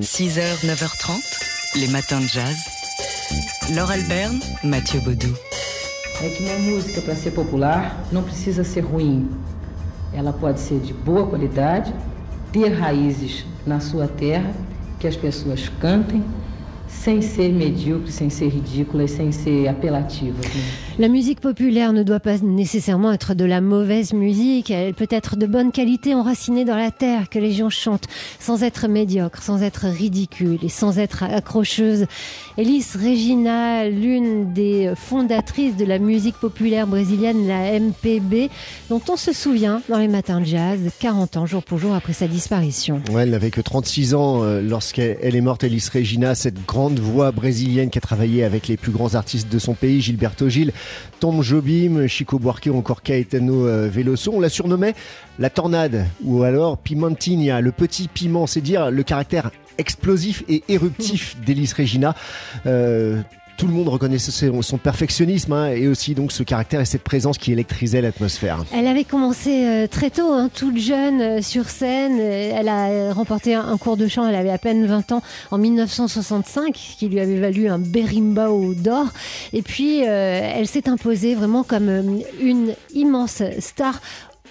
6h, 9h30, les matins de jazz. Laure Alberne, Mathieu Baudou. É que uma música, para ser popular, não precisa ser ruim. Ela pode ser de boa qualidade, ter raízes na sua terra, que as pessoas cantem, sem ser médiocre, sem ser ridicule et sans ser appellative. La musique populaire ne doit pas nécessairement être de la mauvaise musique, elle peut être de bonne qualité enracinée dans la terre, que les gens chantent, sans être médiocre, sans être ridicule et sans être accrocheuse. Elis Regina, l'une des fondatrices de la musique populaire brésilienne, la MPB, dont on se souvient dans les matins de jazz, 40 ans jour pour jour après sa disparition. Ouais, elle n'avait que 36 ans euh, lorsqu'elle est morte, Elis Regina, cette grande voix brésilienne qui a travaillé avec les plus grands artistes de son pays, Gilberto Gil, Tom Jobim, Chico Buarque ou encore Caetano euh, Veloso. On la surnommait la tornade ou alors Pimentinha, le petit piment, c'est dire le caractère explosif et éruptif d'Elis Regina. Euh, tout le monde reconnaissait son perfectionnisme hein, et aussi donc ce caractère et cette présence qui électrisait l'atmosphère. Elle avait commencé euh, très tôt, hein, toute jeune euh, sur scène. Elle a remporté un, cours de chant, elle avait à peine 20 ans en 1965, qui lui avait valu un berimbau d'or. Et puis elle s'est imposée vraiment comme une immense star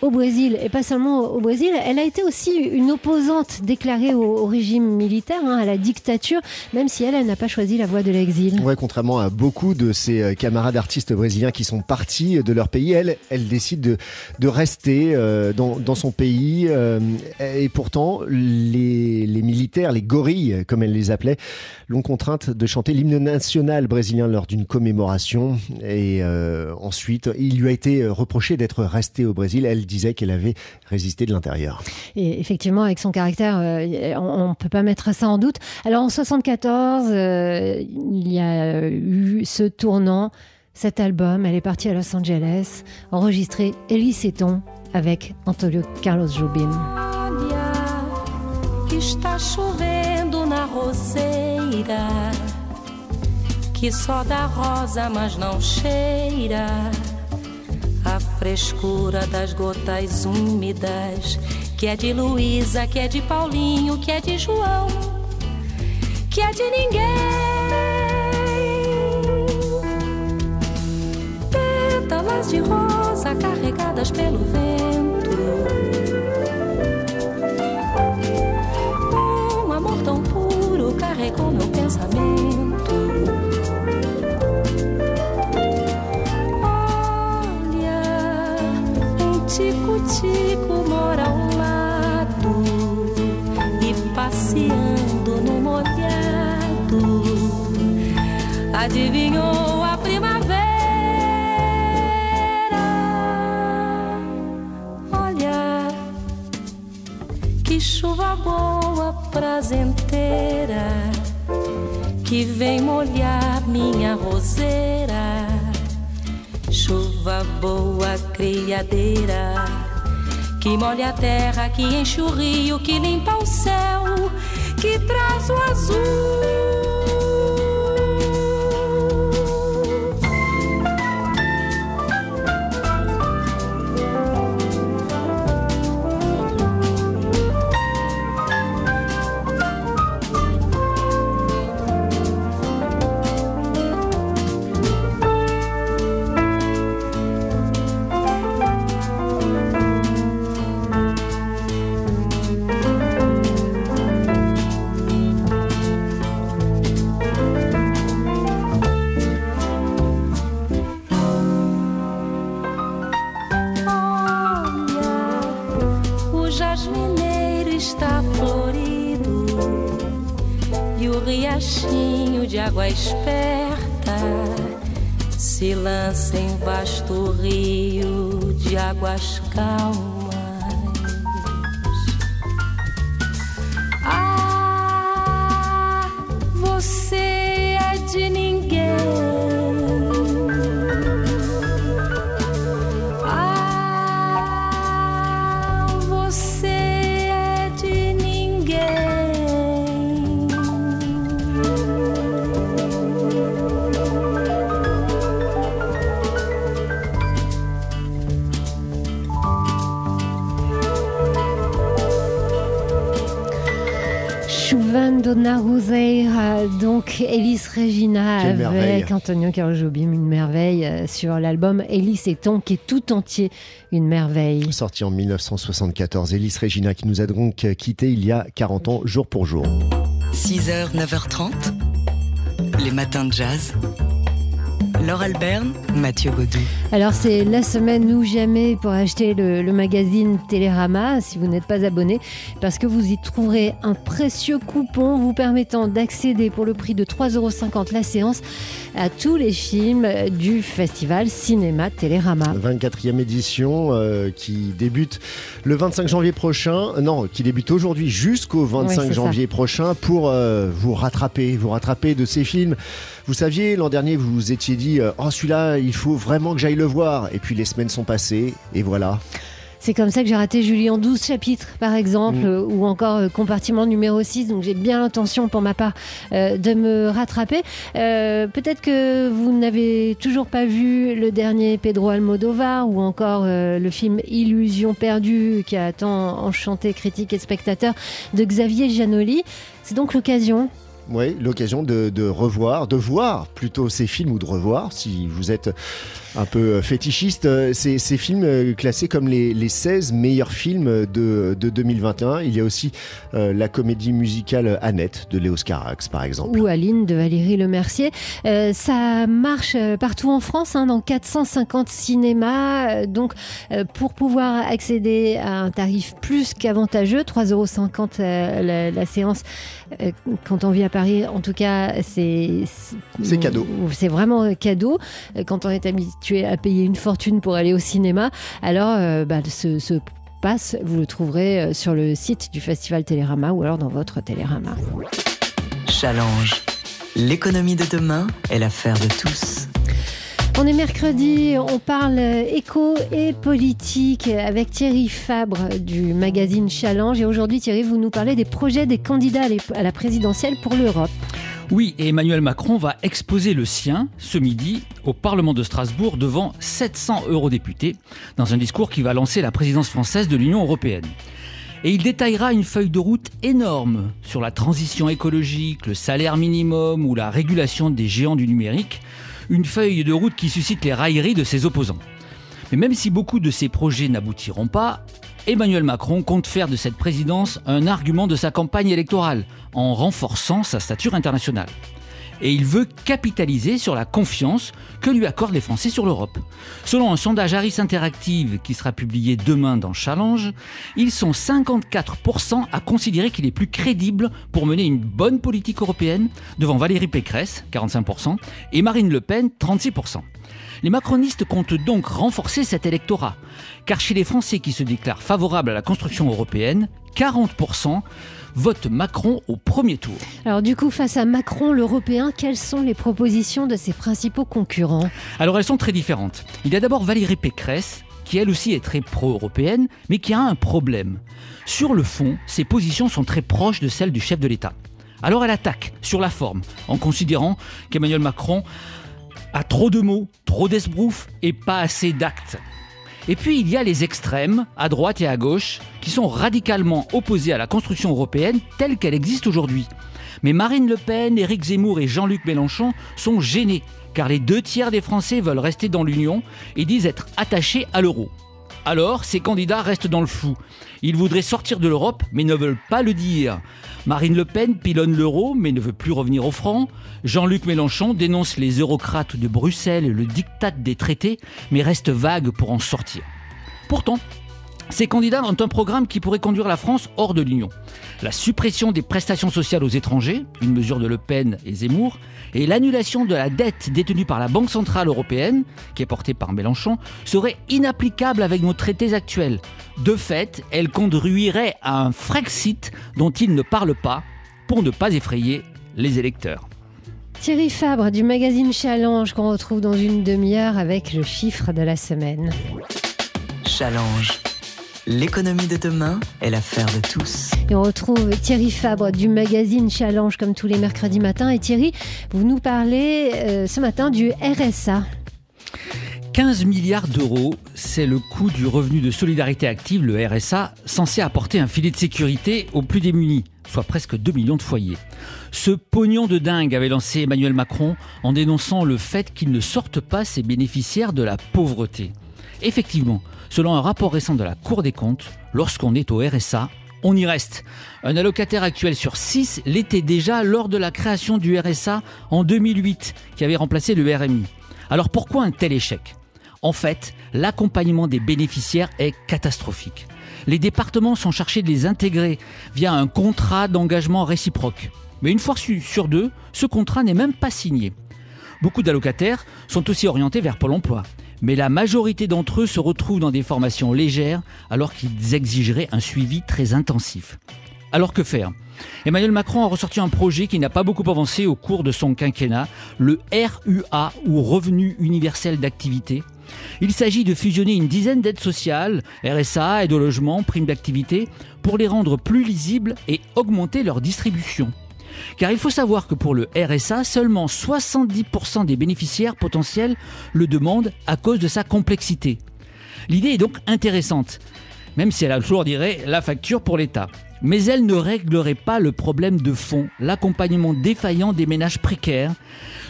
au Brésil, et pas seulement au Brésil, elle a été aussi une opposante déclarée au, régime militaire, hein, à la dictature, même si elle, elle n'a pas choisi la voie de l'exil. Ouais, contrairement à beaucoup de ses euh, camarades artistes brésiliens qui sont partis de leur pays, elle, elle décide de, rester euh, dans, son pays. Euh, et pourtant, les, les militaires, les gorilles, comme elle les appelait, l'ont contrainte de chanter l'hymne national brésilien lors d'une commémoration. Et ensuite, il lui a été reproché d'être resté au Brésil. Elle disait qu'elle avait résisté de l'intérieur. Et effectivement, avec son caractère, euh, on ne peut pas mettre ça en doute. Alors en 74, euh, il y a eu ce tournant, cet album. Elle est partie à Los Angeles, enregistrer Elie Seton avec Antonio Carlos Jobim. Está chovendo na roseira que só dá rosa, mas não cheira. Frescura das gotas úmidas, que é de Luísa, que é de Paulinho, que é de João, que é de ninguém. Pétalas de rosa carregadas pelo vento. Tico-tico mora ao lado e passeando no molhado adivinhou a primavera. Olha que chuva boa, prazenteira que vem molhar minha roseira chuva boa, criadeira, que molha a terra, que enche o rio, que limpa o céu, que traz o azul. Esperta se lança em vasto rio de águas calmas. Na Roseira, donc Elis Regina avec Antonio Carlos Jobim, une merveille euh, sur l'album Elis et Ton qui est tout entier une merveille. Sorti en 1974, Elis Regina qui nous a donc quitté il y a 40 ans, jour pour jour. 6h, 9h30, les matins de jazz. Laure Alberne, Mathieu Baudou. Alors c'est la semaine ou jamais pour acheter le, le magazine Télérama si vous n'êtes pas abonné parce que vous y trouverez un précieux coupon vous permettant d'accéder pour le prix de 3,50€ la séance à tous les films du festival Cinéma Télérama. 24e édition euh, qui débute le 25 janvier prochain. Non, qui débute aujourd'hui jusqu'au 25 Ouais, c'est janvier prochain pour euh, vous rattraper, vous rattraper de ces films. Vous saviez, l'an dernier, vous vous étiez dit euh, Oh, celui-là, il faut vraiment que j'aille le voir. Et puis les semaines sont passées, et voilà. C'est comme ça que j'ai raté Julie en 12 chapitres, par exemple, Mm. ou encore euh, compartiment numéro 6. Donc j'ai bien l'intention, pour ma part, euh, de me rattraper. Euh, Peut-être que vous n'avez toujours pas vu le dernier Pedro Almodovar, ou encore le film Illusion perdue, qui a tant enchanté critiques et spectateurs, de Xavier Giannoli. C'est donc l'occasion Oui, l'occasion de, de revoir, de voir plutôt ces films ou de revoir, si vous êtes un peu euh, fétichiste, euh, ces, ces films euh, classés comme les, les 16 meilleurs films de, de 2021. Il y a aussi euh, la comédie musicale Annette de Léos Carax, par exemple. ou Aline de Valérie Lemercier. Euh, ça marche partout en France, hein, dans 450 cinémas. Donc, euh, pour pouvoir accéder à un tarif plus qu'avantageux, 3,50 euros la, la séance, quand on vit à Paris, en tout cas, c'est C'est cadeau. C'est vraiment cadeau. Quand on est habitué à payer une fortune pour aller au cinéma, alors euh, bah, ce, ce passe, vous le trouverez euh, sur le site du Festival Télérama ou alors dans votre Télérama. Challenge. L'économie de demain est l'affaire de tous. On est mercredi, on parle éco et politique avec Thierry Fabre du magazine Challenge. Et aujourd'hui, Thierry, vous nous parlez des projets des candidats à la présidentielle pour l'Europe. Oui, et Emmanuel Macron va exposer le sien ce midi au Parlement de Strasbourg devant 700 eurodéputés dans un discours qui va lancer la présidence française de l'Union européenne. Et il détaillera une feuille de route énorme sur la transition écologique, le salaire minimum ou la régulation des géants du numérique. Une feuille de route qui suscite les railleries de ses opposants. Mais même si beaucoup de ces projets n'aboutiront pas, Emmanuel Macron compte faire de cette présidence un argument de sa campagne électorale, en renforçant sa stature internationale. Et il veut capitaliser sur la confiance que lui accordent les Français sur l'Europe. Selon un sondage Harris Interactive qui sera publié demain dans Challenge, ils sont 54% à considérer qu'il est plus crédible pour mener une bonne politique européenne, devant Valérie Pécresse, 45%, et Marine Le Pen, 36%. Les macronistes comptent donc renforcer cet électorat, car chez les Français qui se déclarent favorables à la construction européenne, 40% votent Macron au premier tour. Alors du coup, face à Macron, l'Européen, quelles sont les propositions de ses principaux concurrents? Alors elles sont très différentes. Il y a d'abord Valérie Pécresse, qui elle aussi est très pro-européenne, mais qui a un problème. Sur le fond, ses positions sont très proches de celles du chef de l'État. Alors elle attaque sur la forme, en considérant qu'Emmanuel Macron a trop de mots, trop d'esbrouf et pas assez d'actes. Et puis il y a les extrêmes, à droite et à gauche, qui sont radicalement opposés à la construction européenne telle qu'elle existe aujourd'hui. Mais Marine Le Pen, Éric Zemmour et Jean-Luc Mélenchon sont gênés, car les deux tiers des Français veulent rester dans l'Union et disent être attachés à l'euro. Alors, ces candidats restent dans le flou. Ils voudraient sortir de l'Europe, mais ne veulent pas le dire. Marine Le Pen pilonne l'euro, mais ne veut plus revenir au franc. Jean-Luc Mélenchon dénonce les eurocrates de Bruxelles le diktat des traités, mais reste vague pour en sortir. Pourtant, ces candidats ont un programme qui pourrait conduire la France hors de l'Union. La suppression des prestations sociales aux étrangers, une mesure de Le Pen et Zemmour, et l'annulation de la dette détenue par la Banque Centrale Européenne, qui est portée par Mélenchon, serait inapplicable avec nos traités actuels. De fait, elle conduirait à un Frexit dont il ne parle pas, pour ne pas effrayer les électeurs. Thierry Fabre du magazine Challenge qu'on retrouve dans une demi-heure avec le chiffre de la semaine. Challenge. L'économie de demain est l'affaire de tous. Et on retrouve Thierry Fabre du magazine Challenge comme tous les mercredis matins. Et Thierry, vous nous parlez euh, ce matin du RSA. 15 milliards d'euros, c'est le coût du revenu de solidarité active, le RSA, censé apporter un filet de sécurité aux plus démunis. soit presque 2 millions de foyers. Ce pognon de dingue avait lancé Emmanuel Macron en dénonçant le fait qu'il ne sorte pas ses bénéficiaires de la pauvreté. Effectivement, selon un rapport récent de la Cour des comptes, lorsqu'on est au RSA, on y reste. Un allocataire actuel sur 6 l'était déjà lors de la création du RSA en 2008, qui avait remplacé le RMI. Alors pourquoi un tel échec? En fait, l'accompagnement des bénéficiaires est catastrophique. Les départements sont chargés de les intégrer via un contrat d'engagement réciproque. Mais une fois sur deux, ce contrat n'est même pas signé. Beaucoup d'allocataires sont aussi orientés vers Pôle emploi. Mais la majorité d'entre eux se retrouvent dans des formations légères alors qu'ils exigeraient un suivi très intensif. Alors que faire? Emmanuel Macron a ressorti un projet qui n'a pas beaucoup avancé au cours de son quinquennat, le RUA ou Revenu universel d'activité. Il s'agit de fusionner une dizaine d'aides sociales, RSA, aide au logement, prime d'activité, pour les rendre plus lisibles et augmenter leur distribution. Car il faut savoir que pour le RSA, seulement 70% des bénéficiaires potentiels le demandent à cause de sa complexité. L'idée est donc intéressante, même si elle alourdirait la facture pour l'État. Mais elle ne réglerait pas le problème de fond, l'accompagnement défaillant des ménages précaires.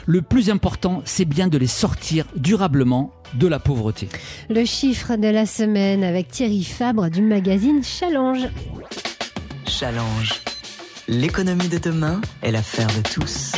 Le plus important, c'est bien de les sortir durablement de la pauvreté. Le chiffre de la semaine avec Thierry Fabre du magazine Challenge. Challenge. L'économie de demain est l'affaire de tous.